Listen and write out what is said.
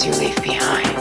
you leave behind.